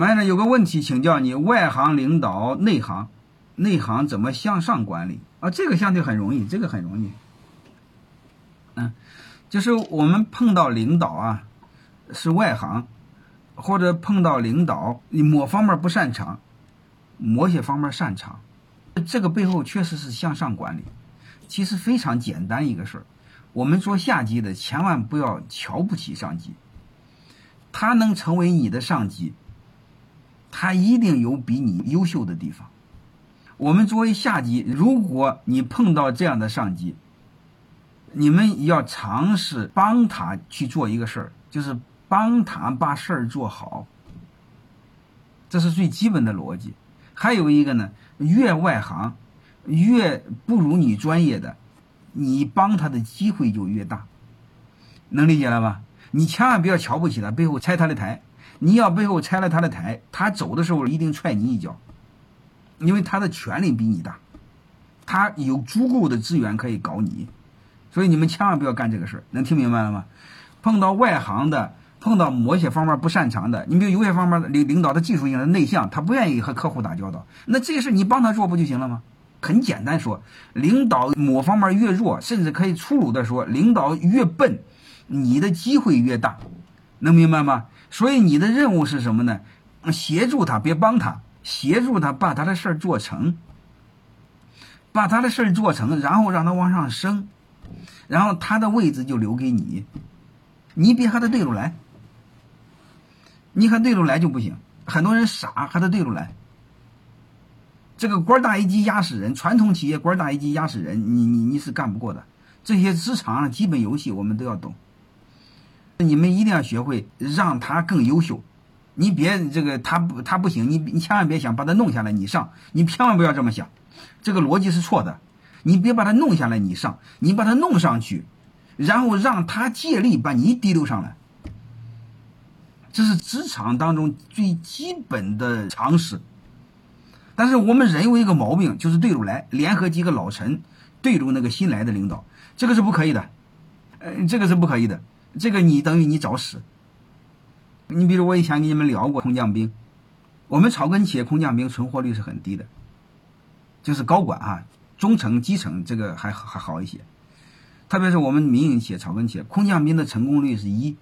完了有个问题请教你：外行领导内行，内行怎么向上管理啊？这个相对很容易，这个很容易。嗯，就是我们碰到领导啊，是外行，或者碰到领导你某方面不擅长，某些方面擅长，这个背后确实是向上管理。其实非常简单一个事儿，我们做下级的千万不要瞧不起上级，他能成为你的上级。他一定有比你优秀的地方。我们作为下级，如果你碰到这样的上级，你们要尝试帮他去做一个事儿，就是帮他把事儿做好。这是最基本的逻辑。还有一个呢，越外行，越不如你专业的，你帮他的机会就越大。能理解了吧？你千万不要瞧不起他，背后拆他的台。你要背后拆了他的台，他走的时候一定踹你一脚，因为他的权力比你大，他有足够的资源可以搞你，所以你们千万不要干这个事儿，能听明白了吗？碰到外行的，碰到某些方面不擅长的，你比如有些方面领领导的技术性的内向，他不愿意和客户打交道，那这个事你帮他做不就行了吗？很简单说，领导某方面越弱，甚至可以粗鲁的说，领导越笨，你的机会越大，能明白吗？所以你的任务是什么呢？协助他，别帮他，协助他把他的事儿做成，把他的事儿做成，然后让他往上升，然后他的位置就留给你，你别和他对着来，你和对着来就不行。很多人傻，和他对着来。这个官大一级压死人，传统企业官大一级压死人，你你你是干不过的。这些职场基本游戏我们都要懂。你们一定要学会让他更优秀，你别这个他不他不行，你你千万别想把他弄下来你上，你千万不要这么想，这个逻辑是错的。你别把他弄下来你上，你把他弄上去，然后让他借力把你提溜上来，这是职场当中最基本的常识。但是我们人有一个毛病，就是对着来，联合几个老臣对着那个新来的领导，这个是不可以的，呃，这个是不可以的。这个你等于你找死。你比如我以前跟你们聊过空降兵，我们草根企业空降兵存活率是很低的，就是高管啊，中层、基层这个还还好一些，特别是我们民营企业、草根企业，空降兵的成功率是一，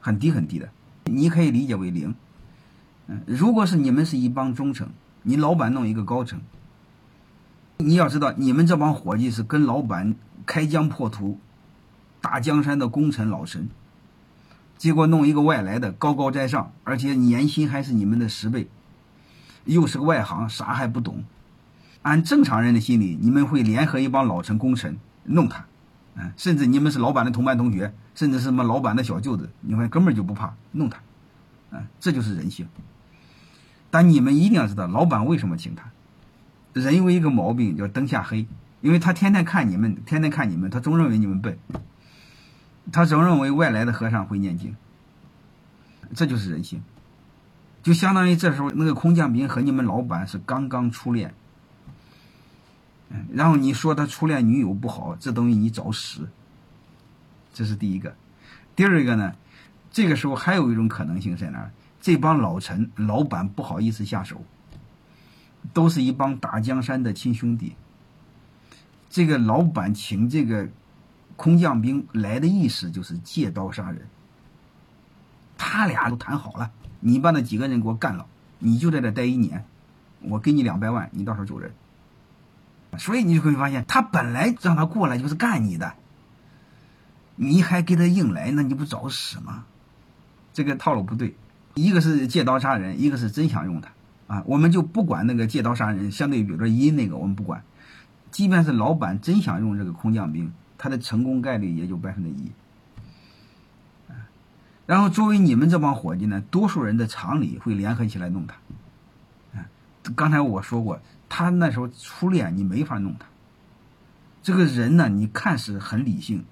很低很低的，你可以理解为零。嗯，如果是你们是一帮中层，你老板弄一个高层，你要知道你们这帮伙计是跟老板开疆破土。大江山的功臣老臣，结果弄一个外来的高高在上，而且年薪还是你们的十倍，又是个外行，啥还不懂。按正常人的心理，你们会联合一帮老臣功臣弄他，嗯，甚至你们是老板的同班同学，甚至是什么老板的小舅子，你们根本就不怕弄他，嗯，这就是人性。但你们一定要知道，老板为什么请他？人有一个毛病叫灯下黑，因为他天天看你们，天天看你们，他总认为你们笨。他总认为外来的和尚会念经，这就是人性。就相当于这时候那个空降兵和你们老板是刚刚初恋，嗯，然后你说他初恋女友不好，这等于你找死。这是第一个。第二个呢，这个时候还有一种可能性在哪儿？这帮老臣老板不好意思下手，都是一帮打江山的亲兄弟。这个老板请这个。空降兵来的意思就是借刀杀人。他俩都谈好了，你把那几个人给我干了，你就在这待一年，我给你两百万，你到时候走人。所以你就会发现，他本来让他过来就是干你的，你还给他硬来，那你不找死吗？这个套路不对，一个是借刀杀人，一个是真想用他啊。我们就不管那个借刀杀人，相对比如说一那个我们不管，即便是老板真想用这个空降兵。他的成功概率也就百分之一，然后作为你们这帮伙计呢，多数人的常理会联合起来弄他。刚才我说过，他那时候初恋，你没法弄他。这个人呢，你看似很理性，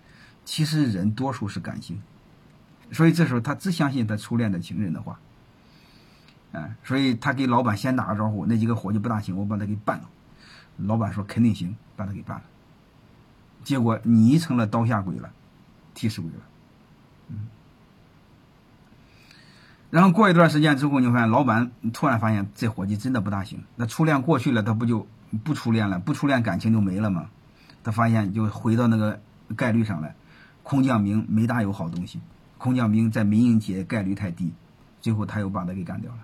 其实人多数是感性，所以这时候他只相信他初恋的情人的话。啊，所以他给老板先打个招呼，那几个伙计不大行，我把他给办了。老板说肯定行，把他给办了。结果你成了刀下鬼了，替死鬼了。嗯，然后过一段时间之后，你发现老板突然发现这伙计真的不大行。那初恋过去了，他不就不初恋了？不初恋感情就没了吗？他发现就回到那个概率上来，空降兵没大有好东西。空降兵在民营企业概率太低，最后他又把他给干掉了。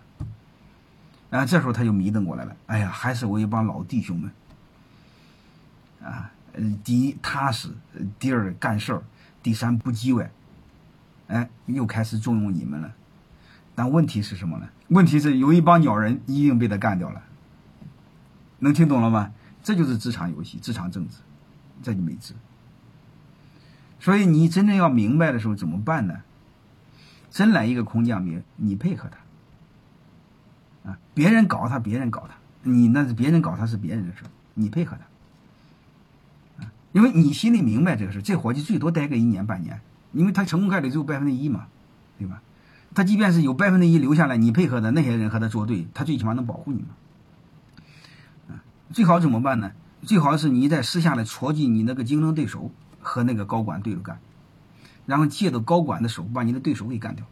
啊，这时候他就迷瞪过来了。哎呀，还是我一帮老弟兄们。啊，嗯第一踏实，第二干事儿，第三不叽歪。哎，又开始重用你们了。但问题是什么呢？问题是有一帮鸟人一定被他干掉了。能听懂了吗？这就是职场游戏，职场政治，这就没治。所以你真正要明白的时候怎么办呢？真来一个空降兵，你配合他啊！别人搞他，别人搞他，你那是别人搞他是别人的事，你配合他！因为你心里明白这个事，这伙计最多待个一年半年，因为他成功概率只有百分之一嘛，对吧？他即便是有百分之一留下来，你配合的那些人和他作对，他最起码能保护你嘛。最好怎么办呢？最好是你在私下里戳击你那个竞争对手和那个高管对着干，然后借着高管的手把你的对手给干掉，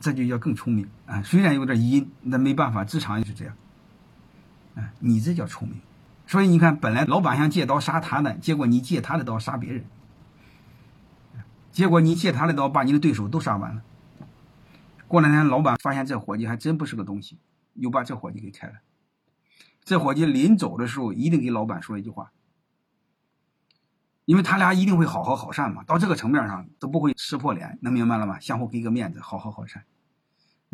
这就叫更聪明啊。虽然有点阴，那没办法，职场也是这样。啊，你这叫聪明。所以你看，本来老板想借刀杀他呢，结果你借他的刀杀别人，结果你借他的刀把你的对手都杀完了。过两天，老板发现这伙计还真不是个东西，又把这伙计给开了。这伙计临走的时候，一定给老板说一句话，因为他俩一定会好好好善嘛。到这个层面上都不会撕破脸，能明白了吗？相互给个面子，好好好善，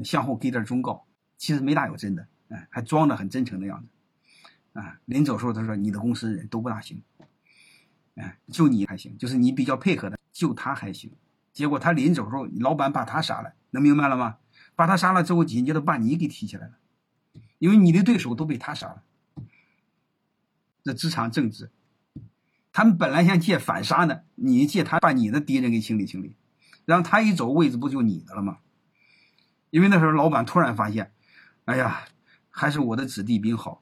相互给点忠告，其实没大有真的，哎，还装的很真诚的样子。啊，临走时候他说：“你的公司人都不大行，哎，就你还行，就是你比较配合的，就他还行。”结果他临走时候，老板把他杀了。能明白了吗？把他杀了之后，紧接着把你给提起来了，因为你的对手都被他杀了。这职场政治，他们本来想借反杀呢，你借他把你的敌人给清理清理，然后他一走，位置不就你的了吗？因为那时候老板突然发现，哎呀，还是我的子弟兵好，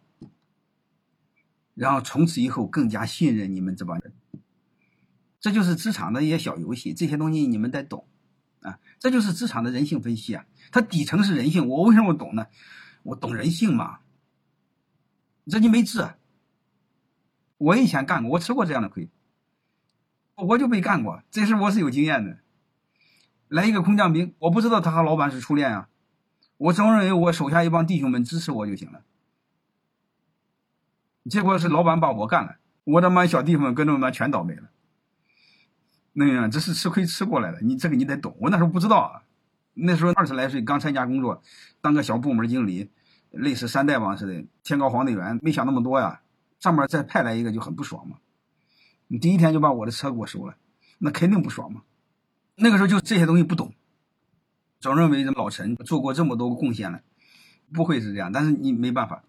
然后从此以后更加信任你们这帮人。这就是职场的一些小游戏，这些东西你们得懂。啊，这就是职场的人性分析啊！它底层是人性，我为什么懂呢？我懂人性嘛。这你没治，我以前干过，我吃过这样的亏，我就没干过，这事我是有经验的。来一个空降兵，我不知道他和老板是初恋啊，我总认为我手下一帮弟兄们支持我就行了，结果是老板把我干了，我的妈小弟兄们跟着妈全倒霉了。那样，这是吃亏吃过来的，你这个你得懂。我那时候不知道啊，那时候二十来岁，刚参加工作，当个小部门经理，类似山大王似的，天高皇帝远，没想那么多呀。上面再派来一个就很不爽嘛。你第一天就把我的车给我收了，那肯定不爽嘛。那个时候就这些东西不懂，总认为这老陈做过这么多贡献了，不会是这样。但是你没办法，